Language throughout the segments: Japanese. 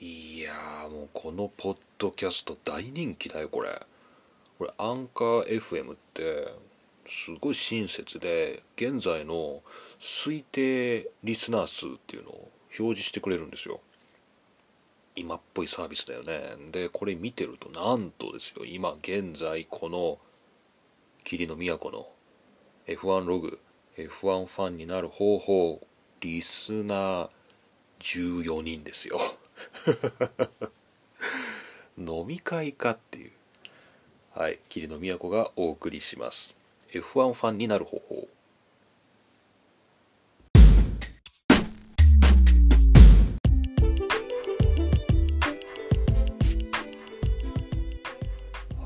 いやもうこのポッドキャスト大人気だよこれ。これアンカー FM ってすごい親切で現在の推定リスナー数っていうのを表示してくれるんですよ。今っぽいサービスだよね。でこれ見てるとなんとですよ。今現在この霧の都の F1 ログ F1 ファンになる方法リスナー14人ですよ。飲み会かっていう。はい霧の都がお送りします。F1 ファンになる方法。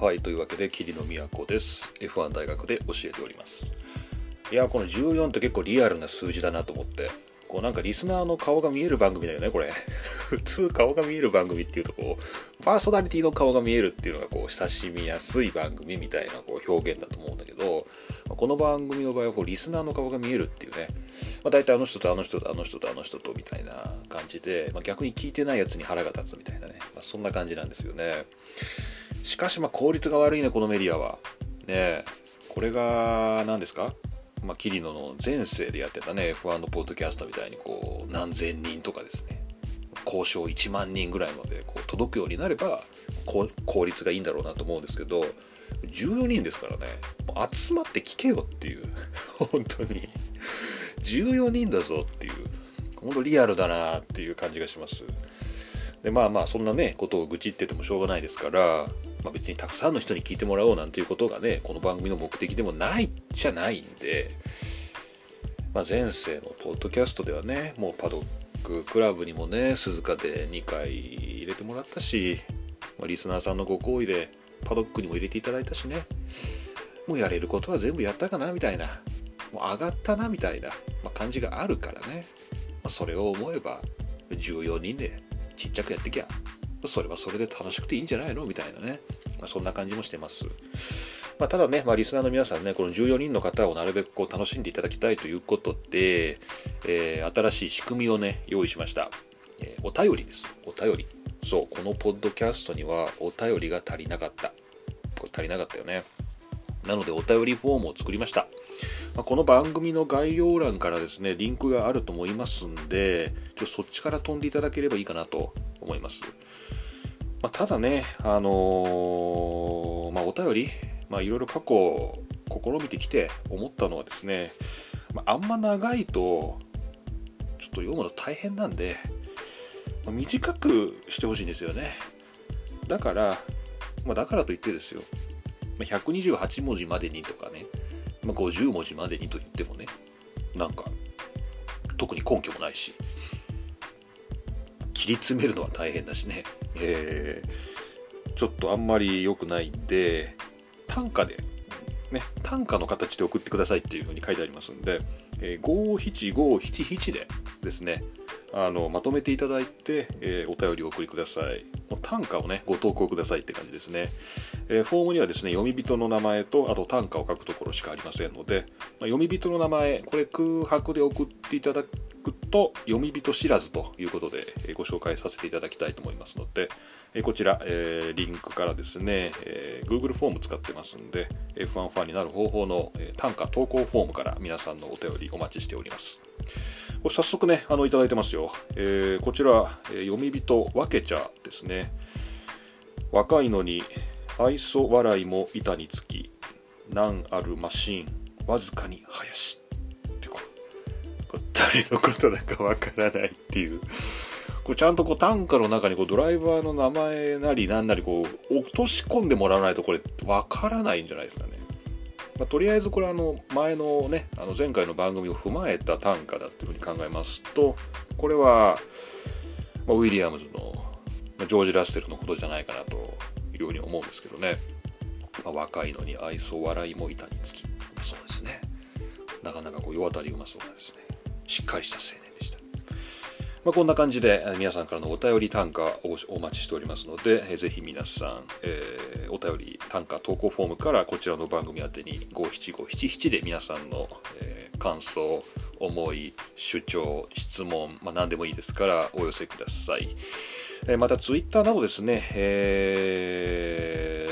はいというわけで霧の都です。F1 大学で教えております。いやこの14って結構リアルな数字だなと思って。こうなんかリスナーの顔が見える番組だよねこれ。普通顔が見える番組っていうとこうパーソナリティの顔が見えるっていうのがこう親しみやすい番組みたいなこう表現だと思うんだけどこの番組の場合はこうリスナーの顔が見えるっていうね、まあ、大体あの人とあの人とあの人とあの人とみたいな感じで、まあ、逆に聞いてないやつに腹が立つみたいなね、まあ、そんな感じなんですよね。しかしまあ効率が悪いねこのメディアは。ねこれが何ですか？まあ、キリノの前世でやってたね F1 のポッドキャストみたいにこう何千人とかですね交渉1万人ぐらいまでこう届くようになれば効率がいいんだろうなと思うんですけど14人ですからね集まって聞けよっていう 本当に。14人だぞっていう本当リアルだなっていう感じがします。でまあまあそんなねことを愚痴っててもしょうがないですからまあ、別にたくさんの人に聞いてもらおうなんていうことがねこの番組の目的でもないじゃないんで、まあ、前世のポッドキャストではねもうパドッククラブにもね鈴鹿で2回入れてもらったし、まあ、リスナーさんのご好意でパドックにも入れていただいたしねもうやれることは全部やったかなみたいなもう上がったなみたいな、まあ、感じがあるからね、まあ、それを思えば14人でちっちゃくやってきゃそれはそれで楽しくていいんじゃないの？みたいなね、まあ、そんな感じもしてます。まあ、ただね、まあ、リスナーの皆さんね、この14人の方をなるべくこう楽しんでいただきたいということで、えー、新しい仕組みをね、用意しました。えー、お便りです。お便り。そう、このポッドキャストにはお便りが足りなかった。これ足りなかったよね。なので、お便りフォームを作りました。まあ、この番組の概要欄からですね、リンクがあると思いますんで、ちょそっちから飛んでいただければいいかなと思います。まあ、ただね、あのー、まあ、お便り、まあ、いろいろ過去試みてきて思ったのはですね、まあ、あんま長いとちょっと読むの大変なんで、まあ、短くしてほしいんですよね。だから、まあ、だからといってですよ、ま、128文字までにとかね、まあ、50文字までにと言ってもねなんか特に根拠もないし切り詰めるのは大変だしね、えー、ちょっとあんまり良くないんで単価でね単価の形で送ってくださいっていうふうに書いてありますんで、えー、57577でですねあのまとめていただいて、えー、お便りをお送りください。単価をねご投稿くださいって感じですね、え、フォームにはですね読み人の名前とあと単価を書くところしかありませんので、ま、読み人の名前これ空白で送っていただくと読み人知らずということでえご紹介させていただきたいと思いますのでえこちらえリンクからですねえ Google フォーム使ってますんで F1 ファンになる方法のえ単価投稿フォームから皆さんのお便りお待ちしております。早速ねあのいただいてますよ、えー、こちらえ読み人わけちゃですね。若いのに愛想笑いも板につき難あるマシーンわずかに林ってこれ誰のことだかわからないっていうこうちゃんとこう単価の中にこうドライバーの名前なりなんなりこう落とし込んでもらわないとこれわからないんじゃないですかね。まあ、とりあえずこれあの前のねあの前回の番組を踏まえた単価だっていうふうに考えますとこれは、まあ、ウィリアムズのジョージ・ラステルのことじゃないかなというふうに思うんですけどね、まあ、若いのに愛想笑いも板につきそうですねなかなかこう世渡りうまそうなですねしっかりした青年でした。まあ、こんな感じで皆さんからのお便り単価をお待ちしておりますので、ぜひ皆さん、えー、お便り単価投稿フォームからこちらの番組宛てに57577で皆さんの、えー、感想、思い、主張、質問、まあ、何でもいいですからお寄せください。えまたツイッターなどですね、え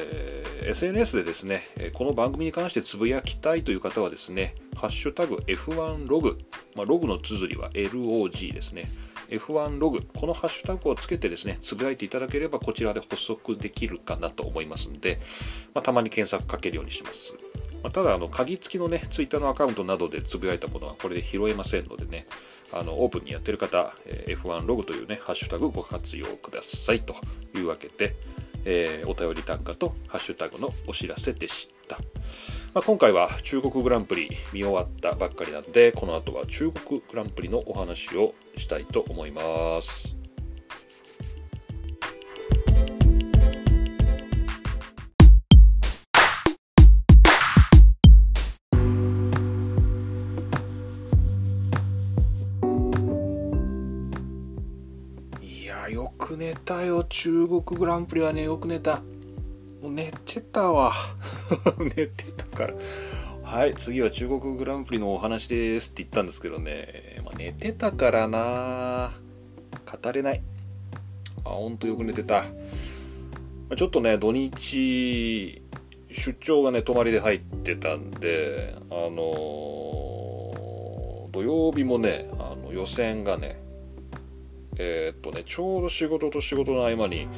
ー、SNS でですね、この番組に関してつぶやきたいという方はですね、ハッシュタグ F1 ログ、まあ、ログの綴りは LOG ですね。F1 ログ、このハッシュタグをつけてですね、つぶやいていただければこちらで補足できるかなと思いますので、まあ、たまに検索かけるようにします。まあ、ただ、あの、鍵付きのね、ツイッターのアカウントなどでつぶやいたものはこれで拾えませんのでね、あのオープンにやってる方、え F1 ログというね、ハッシュタグご活用くださいというわけで、えー、お便り単価とハッシュタグのお知らせでした。まあ、今回は中国グランプリ見終わったばっかりなんで、この後は中国グランプリのお話をしたいと思います。たよ、中国グランプリはね、よく寝た。もう寝てたわ。寝てたから。はい、次は中国グランプリのお話ですって言ったんですけどね、まあ、寝てたからな語れない。あ、ほんとよく寝てた。ちょっとね、土日、出張がね、泊まりで入ってたんで、あのー、土曜日もね、あの予選がね、えー、っとね、ちょうど仕事と仕事の合間に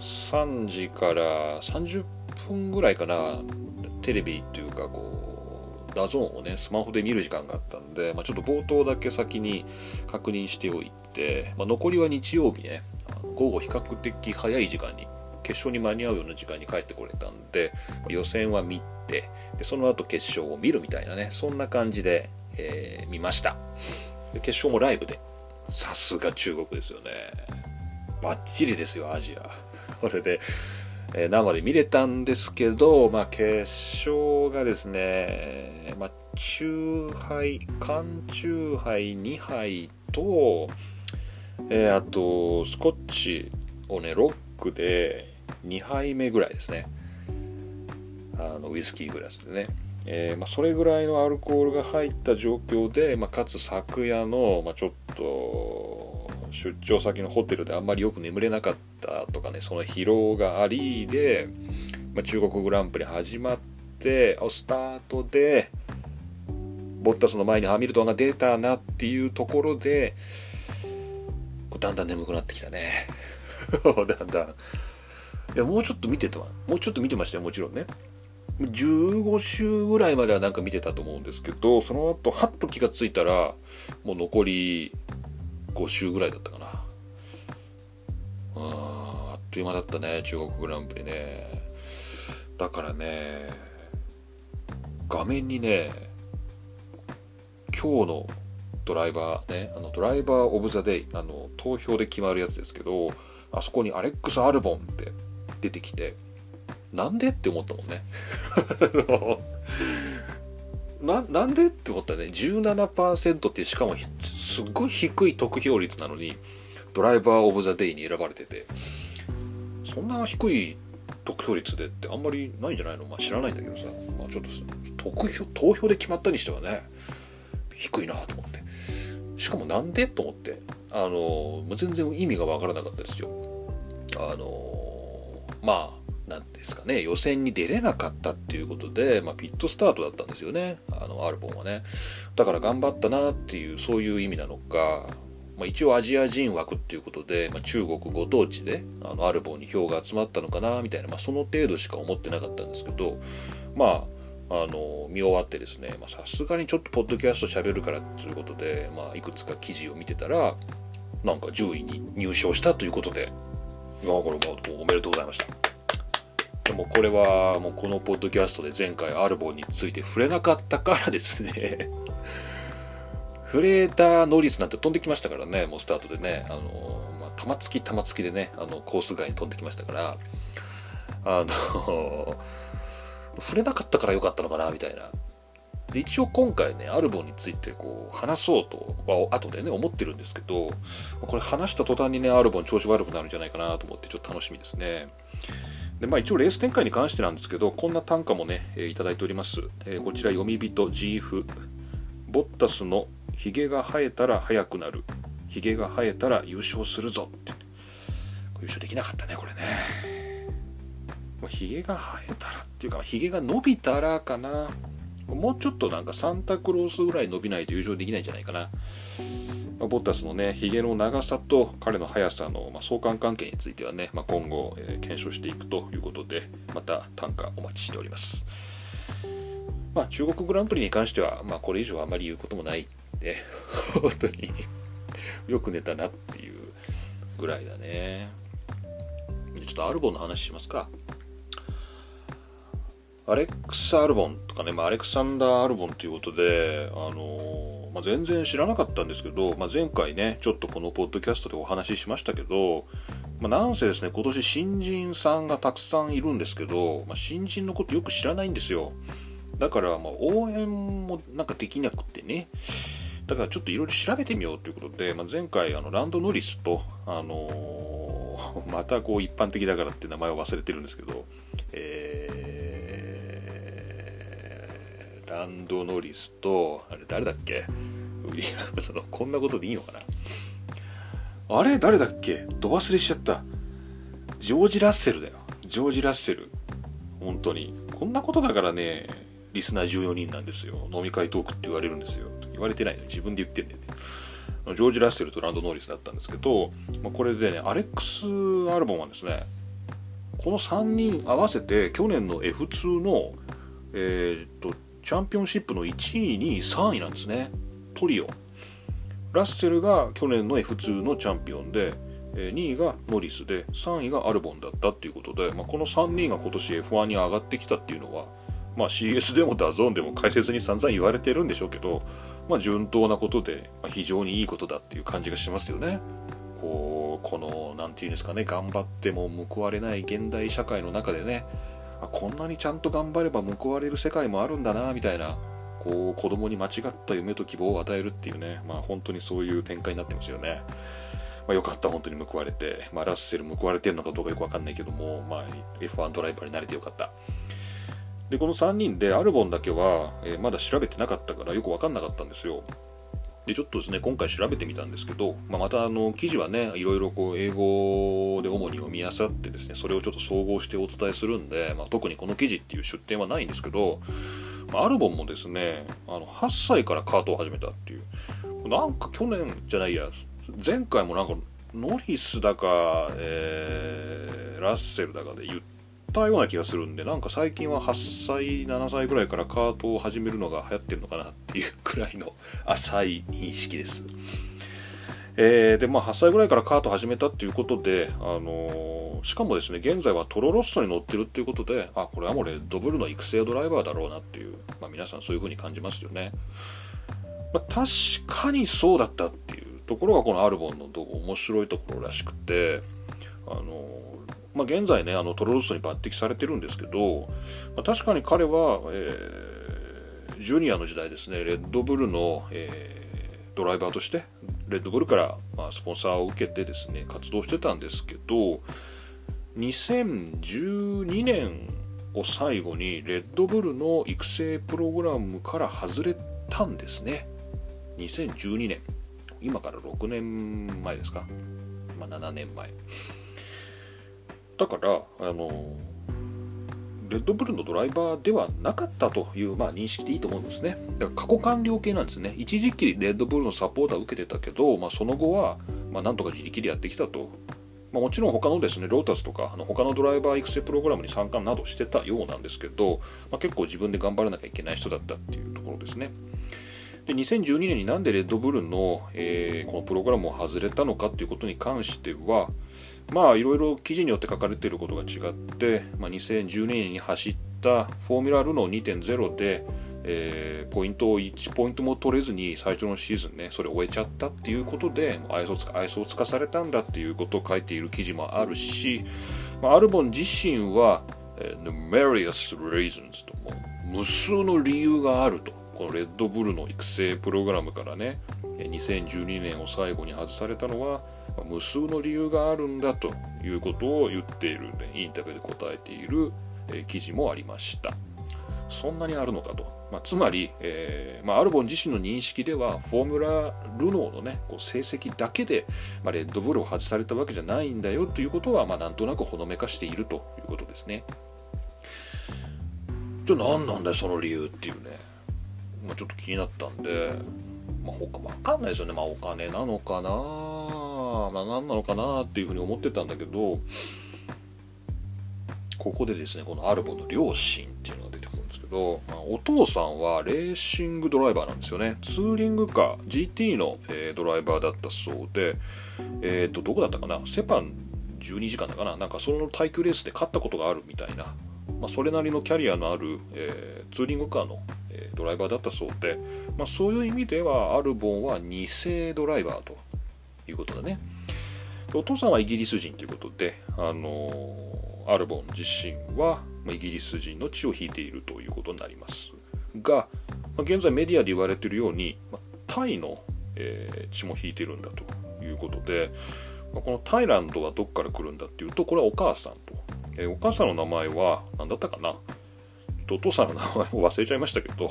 3時から30分ぐらいかな、テレビっていうかこう、 DAZN をね、スマホで見る時間があったんで、まあ、ちょっと冒頭だけ先に確認しておいて、まあ、残りは日曜日ね、午後比較的早い時間に、決勝に間に合うような時間に帰ってこれたんで、予選は見て、でその後決勝を見るみたいなね、そんな感じで、えー、見ました。決勝もライブでさすが中国ですよね。バッチリですよ、アジア。これで、えー、生で見れたんですけど、まあ、決勝がですね、まあ、中杯、缶中杯2杯と、えー、あと、スコッチをね、ロックで2杯目ぐらいですね。あのウイスキーグラスでね。えー、まあ、それぐらいのアルコールが入った状況で、まあ、かつ昨夜の、まあ、ちょっと出張先のホテルであんまりよく眠れなかったとかねその疲労がありで、ま中国グランプリ始まってスタートでボッタスの前にハミルトンが出たなっていうところでだんだん眠くなってきたね。だんだん。いやもうちょっと見てたもうちょっと見てましたよもちろんね。15週ぐらいまではなんか見てたと思うんですけどその後はっと気がついたらもう残り5週ぐらいだったかな。あっという間だったね中国グランプリね。だからね画面にね今日のドライバーねあのドライバー・オブ・ザ・デイあの投票で決まるやつですけどあそこにアレックス・アルボンって出てきてなんでって思ったもんね。ななんでって思ったね。17%ってしかもすっごい低い得票率なのにドライバー・オブ・ザ・デイに選ばれてて。そんな低い得票率でってあんまりないんじゃないの、まあ、知らないんだけどさ、まあ、ちょっと得票投票で決まったにしてはね低いなと思って。しかもなんでと思って。あの全然意味がわからなかったですよ。あのまあなんですかね、予選に出れなかったっていうことで、まあ、ピットスタートだったんですよね、あのアルボンはね。だから頑張ったなっていう、そういう意味なのか、まあ、一応アジア人枠っていうことで、まあ、中国ご当地であのアルボンに票が集まったのかなみたいな、まあ、その程度しか思ってなかったんですけど、まあ、あの見終わってですねさすがにちょっとポッドキャスト喋るからということで、まあ、いくつか記事を見てたらなんか10位に入賞したということで、まあ、これもおめでとうございました。でもこれはもうこのポッドキャストで前回アルボンについて触れなかったからですね触れたノリスなんて飛んできましたからね、もうスタートでね、あの、まあ、玉突き玉突きでね、あの、コース外に飛んできましたから、あの、触れなかったからよかったのかな、みたいな。で一応今回ね、アルボンについてこう話そうとは後でね、思ってるんですけど、これ話した途端にね、アルボン調子悪くなるんじゃないかなと思って、ちょっと楽しみですね。でまあ、一応レース展開に関してなんですけど、こんな単価もね、えー、いただいております。えー、こちら、読み人 GF。ボッタスのヒゲが生えたら速くなる。ヒゲが生えたら優勝するぞって。優勝できなかったねこれねひげが生えたらっていうかひげが伸びたらかなもうちょっとなんかサンタクロースぐらい伸びないと優勝できないんじゃないかな、まあ、ボッタスのねひげの長さと彼の速さの、まあ、相関関係についてはね、まあ、今後、えー、検証していくということでまた単価お待ちしております。まあ中国グランプリに関しては、まあ、これ以上あまり言うこともないんで 本当に よく寝たなっていうぐらいだね。ちょっとアルボンの話しますか。アレックス・アルボンとかね、まあ、アレクサンダー・アルボンということで、あのー、まあ、全然知らなかったんですけど、まあ、前回ね、ちょっとこのポッドキャストでお話ししましたけど、まあ、なんせですね、今年新人さんがたくさんいるんですけど、まあ、新人のことよく知らないんですよ。だから、ま、応援もなんかできなくてね、だからちょっといろいろ調べてみようということで、まあ、前回あのランド・ノリスと、あのー、またこう一般的だからって名前を忘れてるんですけど、えランド・ノリスと、あれ誰だっけ？ウィリアムズのこんなことでいいのかな？あれ誰だっけ？ど忘れしちゃった。ジョージ・ラッセルだよ。ジョージ・ラッセル。本当に。こんなことだからね、リスナー14人なんですよ。飲み会トークって言われるんですよ。言われてないの自分で言ってんだよね。ジョージ・ラッセルとランド・ノリスだったんですけど、まあ、これでね、アレックス・アルボンはですね、この3人合わせて去年の F2 の、えー、っとチャンピオンシップの1位、2位、3位なんですね。トリオ。ラッセルが去年の F2 のチャンピオンで、2位がノリスで3位がアルボンだったっていうことで、まあ、この3人が今年 F1 に上がってきたっていうのは、まあ、CS でも DAZN でも解説に散々言われてるんでしょうけど、まあ、順当なことで、まあ、非常にいいことだっていう感じがしますよね。こうこの何て言うんですかね頑張っても報われない現代社会の中でねあこんなにちゃんと頑張れば報われる世界もあるんだなみたいなこう子供に間違った夢と希望を与えるっていうね、まあ、本当にそういう展開になってますよね。まあ、よかった、本当に報われて、まあ、ラッセル報われてるのかどうかよくわかんないけども、まあ、F1 ドライバーになれてよかった。で、この3人でアルボンだけは、えー、まだ調べてなかったからよくわかんなかったんですよ。で、ちょっとですね、今回調べてみたんですけど、まあ、またあの記事はね、いろいろこう英語で主に読み漁ってですね、それをちょっと総合してお伝えするんで、まあ、特にこの記事っていう出典はないんですけど、まあ、アルボンもですね、あの8歳からカートを始めたっていう、なんか去年じゃないや、前回もなんかノリスだか、えー、ラッセルだかで言って、たような気がするんでなんか最近は8歳7歳ぐらいからカートを始めるのが流行ってるのかなっていうくらいの浅い認識です。えー、でまあ8歳ぐらいからカート始めたっていうことで、あのー、しかもですね現在はトロロッソに乗ってるっていうことであこれはもうレッドブルの育成ドライバーだろうなっていう、まあ、皆さんそういう風に感じますよね、まあ、確かにそうだったっていうところがこのアルボンの面白いところらしくてあのーまあ、現在ねあのトロロッソに抜擢されてるんですけど、まあ、確かに彼は、えー、ジュニアの時代ですねレッドブルの、えー、ドライバーとしてレッドブルから、まあ、スポンサーを受けてですね活動してたんですけど2012年を最後にレッドブルの育成プログラムから外れたんですね。2012年今から6年前ですか、まあ、7年前。だからあのレッドブルのドライバーではなかったという、まあ、認識でいいと思うんですね。だから過去完了形なんですね。一時期レッドブルのサポーターを受けてたけど、まあ、その後は、まあ、なんとか自力でやってきたと。まあ、もちろん他のですね、ロータスとか、あの他のドライバー育成プログラムに参加などしてたようなんですけど、まあ、結構自分で頑張らなきゃいけない人だったっていうところですね。で2012年になんでレッドブルの、えー、このプログラムを外れたのかっていうことに関しては、まあいろいろ記事によって書かれていることが違って、まあ、2012年に走ったフォーミュラルの2.0で、えー、ポイントを1ポイントも取れずに最初のシーズンねそれを終えちゃったっていうことで愛想愛想をつかされたんだっていうことを書いている記事もあるし、まあ、アルボン自身は、numerous reasons とも無数の理由があるとこのレッドブルの育成プログラムからね2012年を最後に外されたのは無数の理由があるんだということを言っている、ね、インタビューで答えている、え記事もありました。そんなにあるのかと、まあ、つまり、えーまあ、アルボン自身の認識ではフォーミュラルノーの、ね、こう成績だけで、まあ、レッドブルを外されたわけじゃないんだよということは、まあ、なんとなくほのめかしているということですね。じゃあ何なんだよその理由っていうね、まあ、ちょっと気になったんで、まあ、他わかんないですよね、まあ、お金なのかな、まあ、何なのかなっていうふうに思ってたんだけどここでですねこのアルボの両親っていうのが出てくるんですけど、まあ、お父さんはレーシングドライバーなんですよね。ツーリングカー GT の、えー、ドライバーだったそうでえっ、ー、とどこだったかな？セパン12時間だかな？なんかその耐久レースで勝ったことがあるみたいな、まあ、それなりのキャリアのある、えー、ツーリングカーの、ドライバーだったそうで、まあ、そういう意味ではアルボンは2世ドライバーということだね。お父さんはイギリス人ということで、あのアルボン自身はイギリス人の血を引いているということになりますがま現在メディアで言われているようにまタイの、えー、血も引いているんだということでまこのタイランドはどっから来るんだっていうとこれはお母さんと、えー、お母さんの名前は何だったかな？お父さんの名前も忘れちゃいましたけど、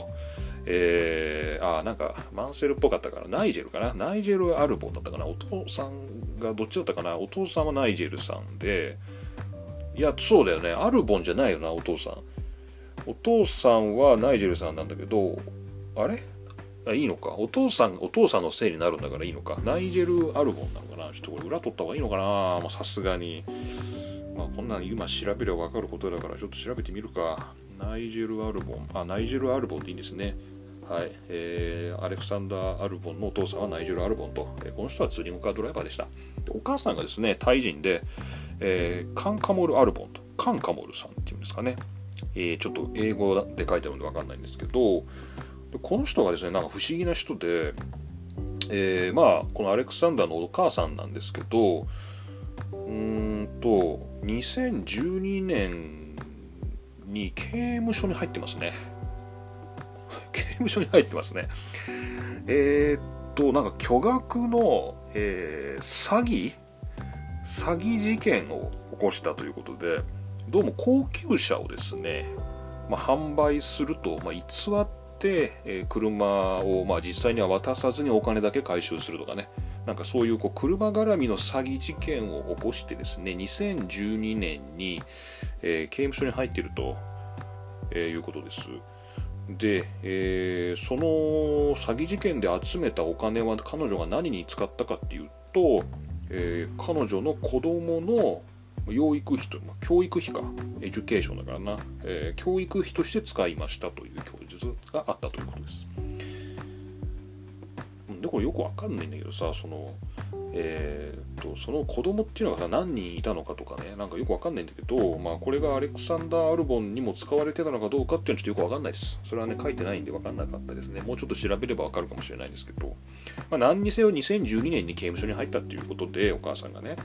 えー、あなんかマンセルっぽかったからナイジェルかな。ナイジェル・アルボンだったかな。お父さんがどっちだったかな。お父さんはナイジェルさんで。いやそうだよね。アルボンじゃないよなお父さん。お父さんはナイジェルさんなんだけどあれ？あいいのか。お父さんお父さんのせいになるんだからいいのか。ナイジェル・アルボンなのかな。ちょっとこれ裏取った方がいいのかな。さすがに。まあこんなん今調べれば分かることだからちょっと調べてみるか。ナイジェル・アルボン。あナイジェル・アルボンでいいんですね。はい、えー、アレクサンダー・アルボンのお父さんはナイジェル・アルボンと、えー、この人はツーリングカードライバーでした。お母さんがですねタイ人で、えー、カンカモル・アルボンとカンカモルさんっていうんですかね、えー、ちょっと英語で書いてあるんで分かんないんですけどこの人がですねなんか不思議な人で、えー、まあこのアレクサンダーのお母さんなんですけどうんと2012年に刑務所に入ってますね。刑務所に入ってますね。えー、っとなんか巨額の、えー、詐欺？詐欺事件を起こしたということでどうも高級車をですね、まあ、販売すると、まあ、偽って、え、車を、まあ、実際には渡さずにお金だけ回収するとかね。なんかそういうこう車絡みの詐欺事件を起こしてですね2012年に、えー、刑務所に入っていると、えー、いうことです。で、えー、その詐欺事件で集めたお金は彼女が何に使ったかっていうとえー、彼女の子供の養育費と、まあ、教育費か education だからな、えー、教育費として使いましたという供述があったということです。でこれよくわかんないんだけどさそのえーと、その子供っていうのがさ何人いたのかとかねなんかよくわかんないんだけど、まあ、これがアレクサンダー・アルボンにも使われてたのかどうかっていうのはちょっとよくわかんないです。それはね書いてないんでわかんなかったですね。もうちょっと調べればわかるかもしれないんですけど、まあ、何にせよ2012年に刑務所に入ったっていうことでお母さんがね。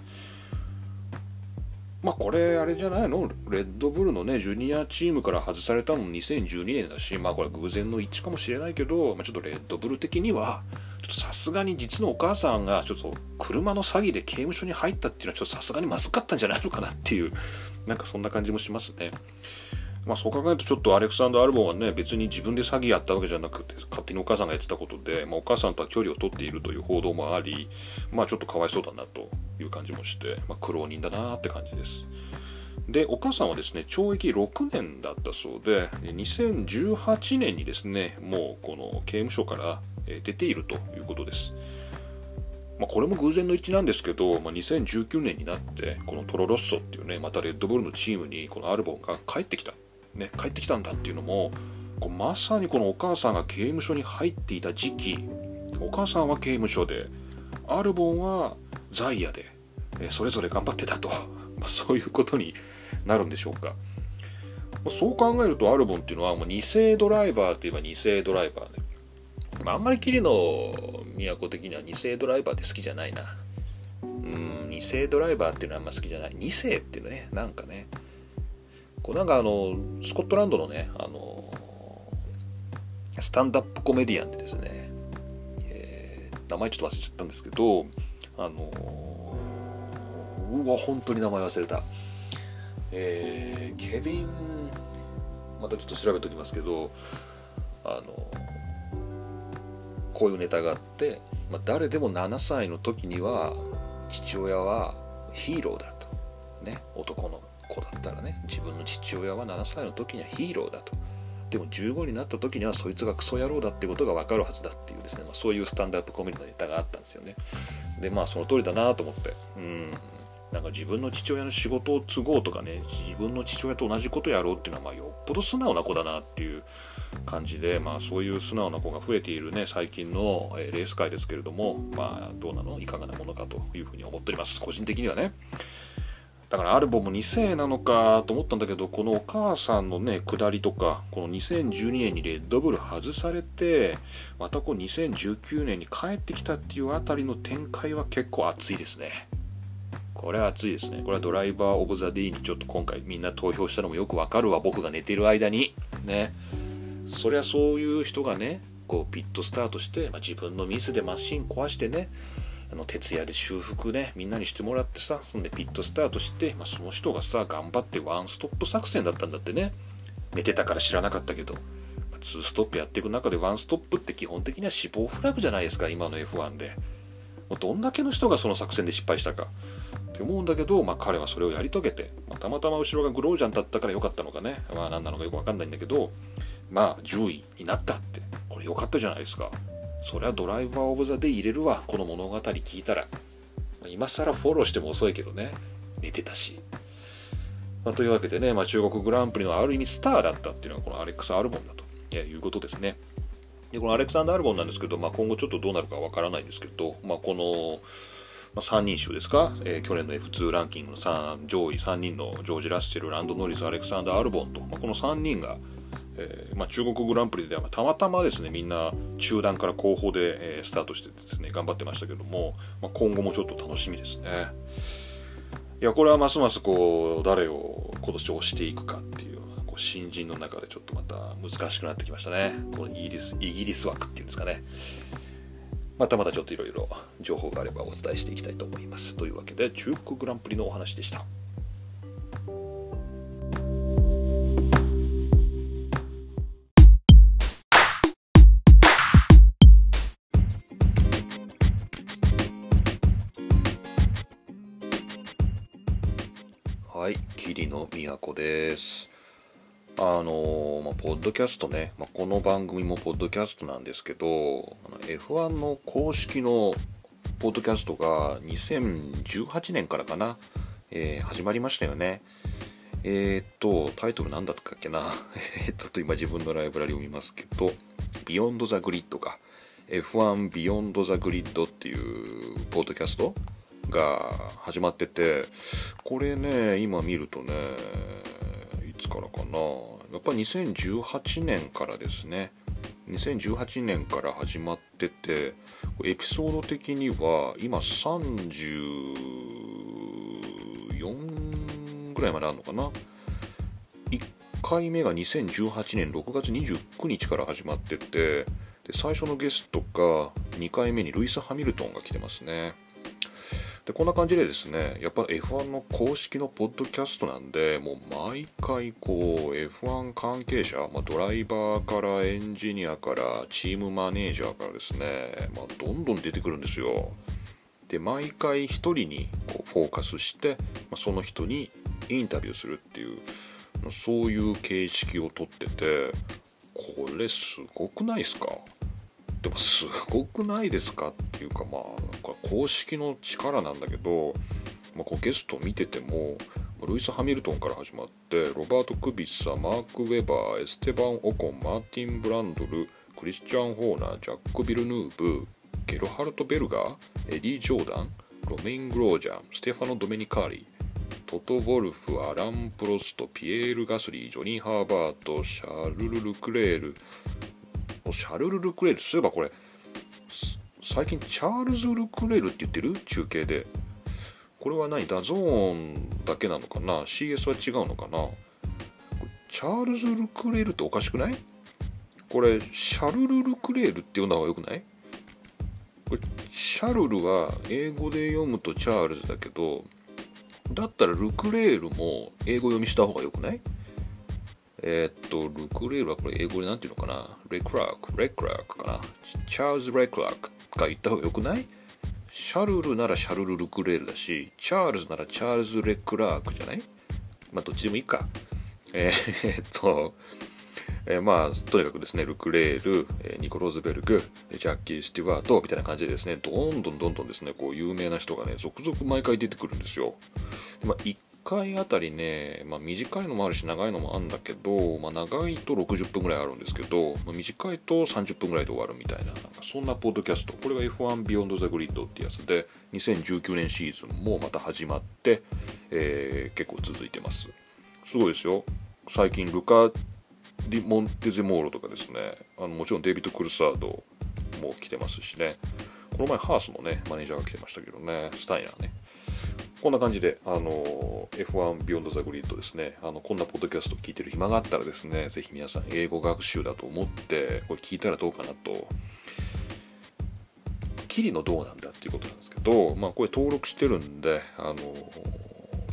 まあこれあれじゃないの？レッドブルのねジュニアチームから外されたのも2012年だしまあこれ偶然の一致かもしれないけど、まあ、ちょっとレッドブル的にはさすがに実のお母さんがちょっと車の詐欺で刑務所に入ったっていうのはちょっとさすがにまずかったんじゃないのかなっていうなんかそんな感じもしますね。まあそう考えるとちょっとアレクサンダー・アルボンはね別に自分で詐欺やったわけじゃなくて勝手にお母さんがやってたことで、まあ、お母さんとは距離を取っているという報道もありまあちょっとかわいそうだなという感じもして、まあ、苦労人だなって感じです。でお母さんはですね懲役6年だったそうで2018年にですねもうこの刑務所から出ているということです。まあ、これも偶然の一致なんですけど、まあ、2019年になってこのトロロッソっていうねまたレッドブルのチームにこのアルボンが帰ってきた、ね、帰ってきたんだっていうのもこうまさにこのお母さんが刑務所に入っていた時期お母さんは刑務所でアルボンはザイヤでそれぞれ頑張ってたと、まあ、そういうことになるんでしょうか。そう考えるとアルボンっていうのはもう2世ドライバーといえば2世ドライバーねまあ、あんまり桐野都的には2世ドライバーって好きじゃないな。うん、2世ドライバーっていうのはあんま好きじゃない。2世っていうのね、なんかね、こうなんかあの、スコットランドのね、あの、スタンダップコメディアンでですね、えー、名前ちょっと忘れちゃったんですけど、あの、うわ、本当に名前忘れた。えー、ケビン、またちょっと調べておきますけどあのこういうネタがあって、まあ、誰でも7歳の時には父親はヒーローだとね男の子だったらね自分の父親は7歳の時にはヒーローだと。でも15になった時にはそいつがクソ野郎だっていうことが分かるはずだっていうですね、まあ、そういうスタンダードコメディのネタがあったんですよね。でまあその通りだなと思って。うん。なんか自分の父親の仕事を継ごうとかね自分の父親と同じことやろうっていうのはまあよっぽど素直な子だなっていう感じで、まあ、そういう素直な子が増えているね最近のレース界ですけれどもまあどうなの？いかがなものかというふうに思っております。個人的にはね。だからアルバム2世なのかと思ったんだけどこのお母さんのね下りとかこの2012年にレッドブル外されてまたこう2019年に帰ってきたっていうあたりの展開は結構熱いですね。これは熱いですね。これはドライバー・オブ・ザ・ディーにちょっと今回みんな投票したのもよくわかるわ。僕が寝てる間に。ね。そりゃそういう人がねこうピットスタートして、まあ、自分のミスでマシン壊してねあの徹夜で修復ねみんなにしてもらってさそんでピットスタートして、まあ、その人がさ頑張ってワンストップ作戦だったんだってね。寝てたから知らなかったけど、まあ、2ストップやっていく中でワンストップって基本的には死亡フラグじゃないですか今の F1 で。もうどんだけの人がその作戦で失敗したか。って思うんだけど、まあ、彼はそれをやり遂げて、まあ、たまたま後ろがグロージャンだったから良かったのかね。まあ何なのかよく分かんないんだけどまあ10位になったって。これ良かったじゃないですか。そりゃドライバー・オブ・ザ・デイ入れるわ。この物語聞いたら。今更フォローしても遅いけどね。寝てたし、まあ、というわけでね、まあ、中国グランプリのある意味スターだったっていうのはこのアレックス・アルボンだと。いうことですね。でこのアレクサンダー・アルボンなんですけど、まあ、今後ちょっとどうなるかわからないんですけど、まあ、この、まあ、3人衆ですか、えー、去年の F2 ランキングの3上位3人のジョージ・ラッシェルランド・ノリスアレクサンダー・アルボンと、まあ、この3人が、えーまあ、中国グランプリではたまたまですねみんな中段から後方で、えー、スタートしてですね頑張ってましたけども、まあ、今後もちょっと楽しみですね。いやこれはますますこう誰を今年推していくかっていうこう新人の中でちょっとまた難しくなってきましたね。このイギリスイギリス枠っていうんですかね。またまたちょっといろいろ情報があればお伝えしていきたいと思います。というわけで中国グランプリのお話でした。はい霧の都です。あのまあ、ポッドキャストね、まあ、この番組もポッドキャストなんですけど F1 の公式のポッドキャストが2018年からかな、えー、始まりましたよね。えー、っとタイトル何だったっけな。ちょっと今自分のライブラリを見ますけど「Beyond the Grid」か F1 Beyond the Grid っていうポッドキャストが始まっててこれね今見るとねいつからかな。やっぱ2018年からですね。2018年から始まっててエピソード的には今34ぐらいまであるのかな。1回目が2018年6月29日から始まっててで最初のゲストが2回目にルイス・ハミルトンが来てますね。でこんな感じでですねやっぱ F1 の公式のポッドキャストなんでもう毎回こう F1 関係者、まあ、ドライバーからエンジニアからチームマネージャーからですね、まあ、どんどん出てくるんですよ。で毎回1人にこうフォーカスして、まあ、その人にインタビューするっていうそういう形式をとっててこれすごくないですか？でもすごくないですかっていうかまあ公式の力なんだけど、まあ、こうゲスト見ててもルイス・ハミルトンから始まってロバート・クビッサマーク・ウェバーエステバン・オコンマーティン・ブランドルクリスチャン・ホーナージャック・ビルヌーブゲロハルト・ベルガーエディ・ジョーダンロメイン・グロージャンステファノ・ドメニカーリートト・ウォルフアラン・プロストピエール・ガスリージョニー・ハーバートシャルル・ルクレールシャルル・ルクレールそういえばこれ最近チャールズ・ルクレールって言ってる？中継で。これは何？ DAZN だけなのかな？CS は違うのかな？チャールズ・ルクレールっておかしくない？これシャルル・ルクレールっていうのはよくない？これシャルルは英語で読むとチャールズだけどだったらルクレールも英語読みした方がよくない？えー、っとルクレールはこれ英語で何て言うのかな？レクラークレクラークかな？チャールズ・レクラークが言った方がよくない？シャルルならシャルル・ルクレールだしチャールズならチャールズ・レクラークじゃない？まあどっちでもいいか。えー、っとえー、まあとにかくですねルクレール、えニコ・ローズベルグジャッキー・スティワートみたいな感じでですねどんどんどんどんですねこう有名な人がね続々毎回出てくるんですよ。まあ、1回あたりね、まあ、短いのもあるし長いのもあるんだけど、まあ、長いと60分ぐらいあるんですけど、まあ、短いと30分ぐらいで終わるみたいななんかそんなポッドキャスト。これが F1 Beyond the Grid ってやつで2019年シーズンもまた始まって、えー、結構続いてます。すごいですよ。最近ルカ・ディ・モンテゼモーロとかですね。あのもちろんデイビッド・クルサードも来てますしね。この前ハースのねマネージャーが来てましたけどね。スタイナーね。こんな感じで、あの F1 Beyond the Grid ですね、あのこんなポッドキャスト聞いてる暇があったらですね、ぜひ皆さん英語学習だと思って、これ聞いたらどうかなと。霧のどうなんだっていうことなんですけど、まあこれ登録してるんで、あの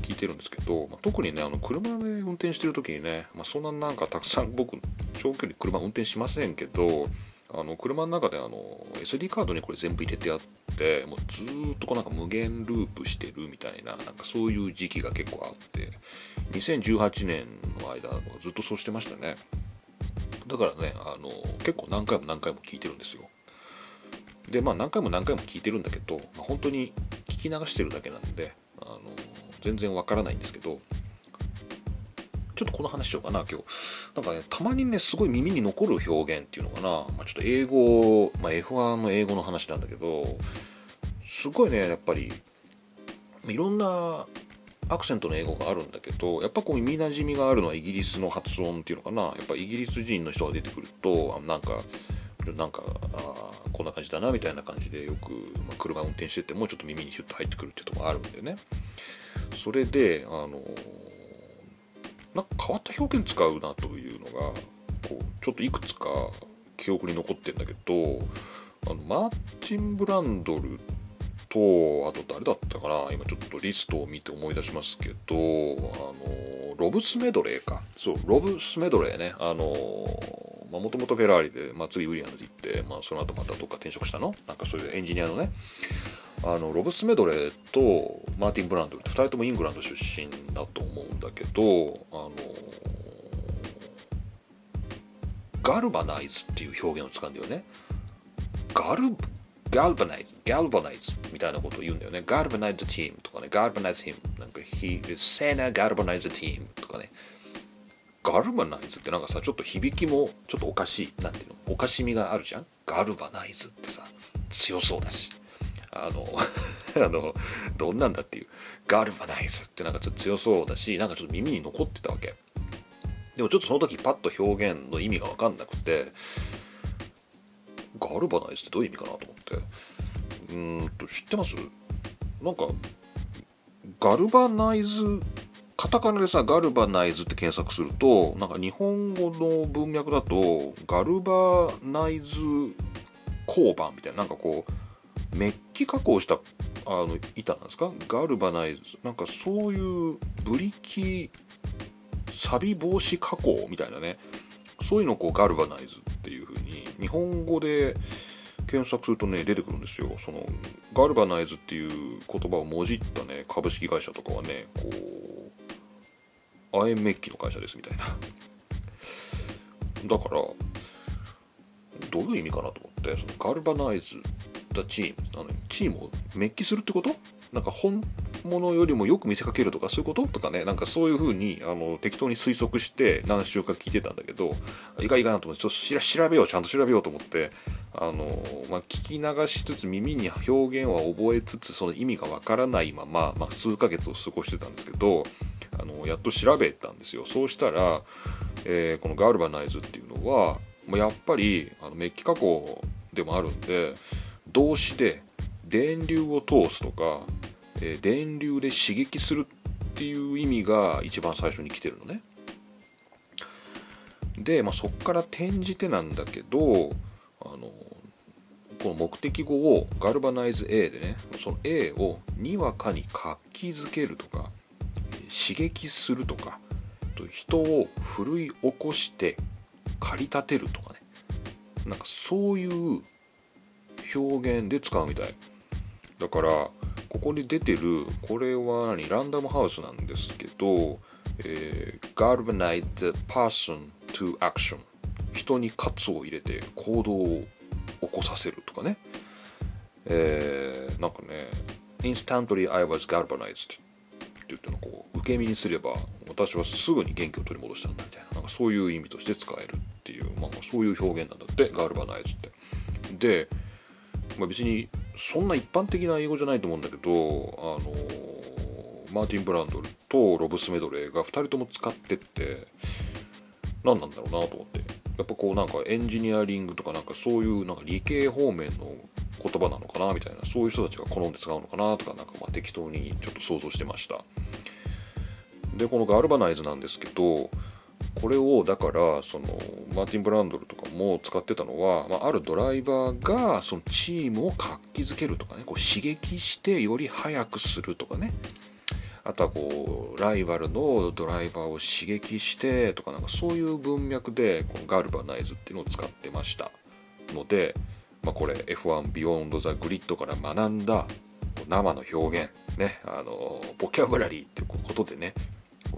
聞いてるんですけど、まあ、特にねあの車で運転してる時にね、まあ、そんななんかたくさん僕長距離車運転しませんけどあの車の中であの SD カードにこれ全部入れてあってもうずっとこうなんか無限ループしてるみたいななんかそういう時期が結構あって2018年の間ずっとそうしてましたね。だからねあの結構何回も何回も聞いてるんですよ。でまあ何回も何回も聞いてるんだけど、まあ、本当に聞き流してるだけなんであの全然わからないんですけどちょっとこの話しようかな今日。なんかねたまにねすごい耳に残る表現っていうのかな、まあ、ちょっと英語、まあ、F1 の英語の話なんだけどすごいねやっぱりいろんなアクセントの英語があるんだけどやっぱこう耳なじみがあるのはイギリスの発音っていうのかな。やっぱイギリス人の人が出てくるとなんかなんかあこんな感じだなみたいな感じでよく、まあ、車運転しててもちょっと耳にヒュッと入ってくるっていうところあるんだよね。それであのなんか変わった表現使うなというのがこうちょっといくつか記憶に残ってんだけどあのマーチン・ブランドルとあと誰だったかな今ちょっとリストを見て思い出しますけどあのロブスメドレーか。そうロブスメドレーね。あのもともとフェラーリで、まあ、次ウィリアムズ行って、まあ、その後またどっか転職したの？なんかそれでエンジニアのね。あのロブスメドレーとマーティン・ブランドって2人ともイングランド出身だと思うんだけどあのガルバナイズっていう表現を使うんだよねガルガルバナイズ、ガルバナイズみたいなことを言うんだよね。ガルバナイズチームとかね、ガルバナイズチーム、なんか、he is Sena ガルバナイズチームとかね。ガルバナイズってなんかさ、ちょっと響きもちょっとおかしい。なんていうの？おかしみがあるじゃん？ガルバナイズってさ、強そうだし。あの あのどんなんだっていう。ガルバナイズってなんかちょっと強そうだしなんかちょっと耳に残ってたわけ。でもちょっとその時パッと表現の意味が分かんなくてガルバナイズってどういう意味かなと思って。うんと知ってます？なんかガルバナイズカタカナでさガルバナイズって検索するとなんか日本語の文脈だとガルバナイズ交番みたいななんかこうメッキ加工したあの板なんですか？ガルバナイズ。なんかそういうブリキ錆防止加工みたいなね。そういうのをこうガルバナイズっていう風に日本語で検索するとね出てくるんですよ。そのガルバナイズっていう言葉をもじったね株式会社とかはねこう亜鉛メッキの会社ですみたいな。だからどういう意味かなと思ってそのガルバナイズったチームあのチームを滅起するってこと？なんか本物よりもよく見せかけるとかそういうこと？とかねなんかそういうふうにあの適当に推測して何週か聞いてたんだけど意外意外なと思ってちょっと調べようちゃんと調べようと思ってあの、まあ、聞き流しつつ耳に表現は覚えつつその意味がわからないまま、まあ、数ヶ月を過ごしてたんですけどあのやっと調べたんですよ。そうしたら、えー、このガルバナイズっていうのは、まあ、やっぱりあのメッキ加工でもあるんで動詞で電流を通すとか、えー、電流で刺激するっていう意味が一番最初に来てるのね。で、まあ、そこから転じてなんだけどあのこの目的語をガルバナイズ A でねその A をにわかに活気づけるとか刺激するとか、人を奮い起こして駆り立てるとかねなんかそういう表現で使うみたい。だからここに出てるこれは何？ランダムハウスなんですけど、えー、galvanize the person to action 人に喝を入れて行動を起こさせるとかね、えー、なんかね instantly I was galvanized って言ってのこう受け身にすれば私はすぐに元気を取り戻したんだみたいな。なんかそういう意味として使えるっていう、まあ、そういう表現なんだってガルバナイズって。で、まあ、別にそんな一般的な英語じゃないと思うんだけどあのマーティン・ブランドルとロブ・スメドレーが2人とも使ってって何なんだろうなと思って。やっぱこうなんかエンジニアリングとかなんかそういうなんか理系方面の言葉なのかなみたいなそういう人たちが好んで使うのかなとかなんかまあ適当にちょっと想像してました。でこのガルバナイズなんですけどこれをだからそのマーティン・ブランドルとかも使ってたのは、まあ、あるドライバーがそのチームを活気づけるとかねこう刺激してより速くするとかね。あとはこうライバルのドライバーを刺激してとかなんかそういう文脈でこのガルバナイズっていうのを使ってました。ので、まあ、これ F1 Beyond the Grid から学んだ生の表現ねあのボキャブラリーっていうことでね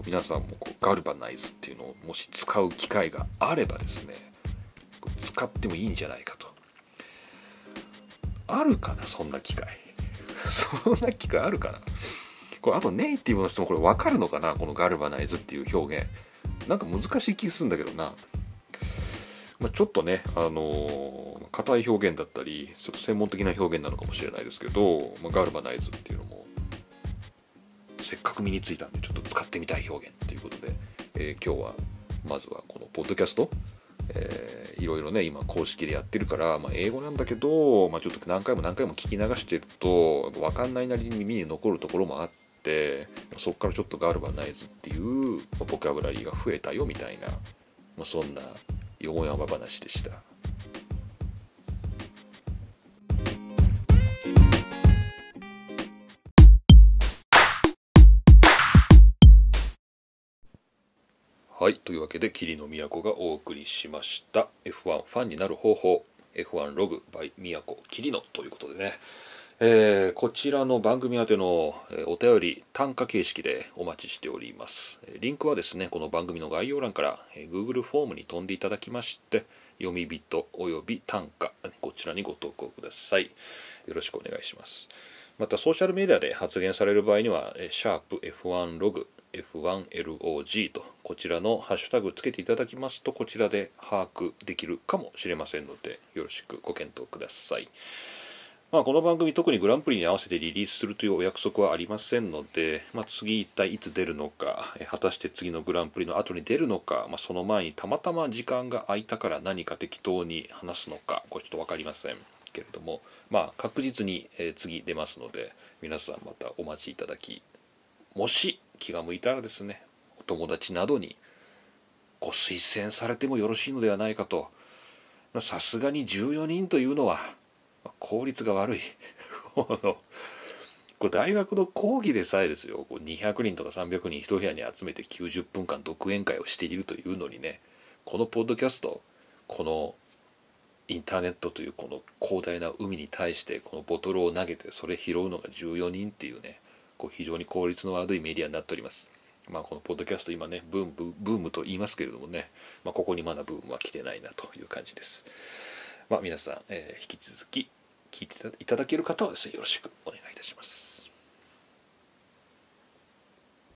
皆さんもこう galvanize っていうのをもし使う機会があればですね使ってもいいんじゃないかと。あるかなそんな機会。そんな機会あるかな。これあとネイティブの人もこれ分かるのかなこの galvanize っていう表現。なんか難しい気するんだけどな、まあ、ちょっとねあの硬、い表現だったりちょっと専門的な表現なのかもしれないですけど、まあ、ガルバナイズっていうのもせっかく身についたんでちょっと使ってみたい表現ということで、えー、今日はまずはこのポッドキャスト、えー、いろいろね今公式でやってるから、まあ、英語なんだけど、まあ、ちょっと何回も何回も聞き流してると分かんないなりに耳に残るところもあってそこからちょっとガルバナイズっていうボキャブラリーが増えたよみたいな、まあ、そんなよもやま話でした。はいというわけで霧の都がお送りしました。F1 ファンになる方法。F1 ログ by 都霧のということでね、えー、こちらの番組宛てのお便り単価形式でお待ちしております。リンクはですねこの番組の概要欄から Google フォームに飛んでいただきまして読み人および単価こちらにご投稿ください。よろしくお願いします。またソーシャルメディアで発言される場合にはシャープ F1 ログ F1LOG とこちらのハッシュタグつけていただきますとこちらで把握できるかもしれませんのでよろしくご検討ください。まあ、この番組特にグランプリに合わせてリリースするというお約束はありませんので、まあ、次一体いつ出るのか果たして次のグランプリの後に出るのか、まあ、その前にたまたま時間が空いたから何か適当に話すのかこれちょっと分かりませんけれども、まあ、確実に次出ますので皆さんまたお待ちいただきもし気が向いたらですねお友達などにご推薦されてもよろしいのではないかと。さすがに14人というのは効率が悪い。これ大学の講義でさえですよ。200人とか300人一部屋に集めて90分間独演会をしているというのにねこのポッドキャストこのインターネットというこの広大な海に対してこのボトルを投げてそれ拾うのが14人っていうねこう非常に効率の悪いメディアになっております。まあ、このポッドキャスト今ねブームブームと言いますけれどもね、まあ、ここにまだブームは来てないなという感じです。まあ、皆さん、えー、引き続き聞いていただける方はですねよろしくお願いいたします。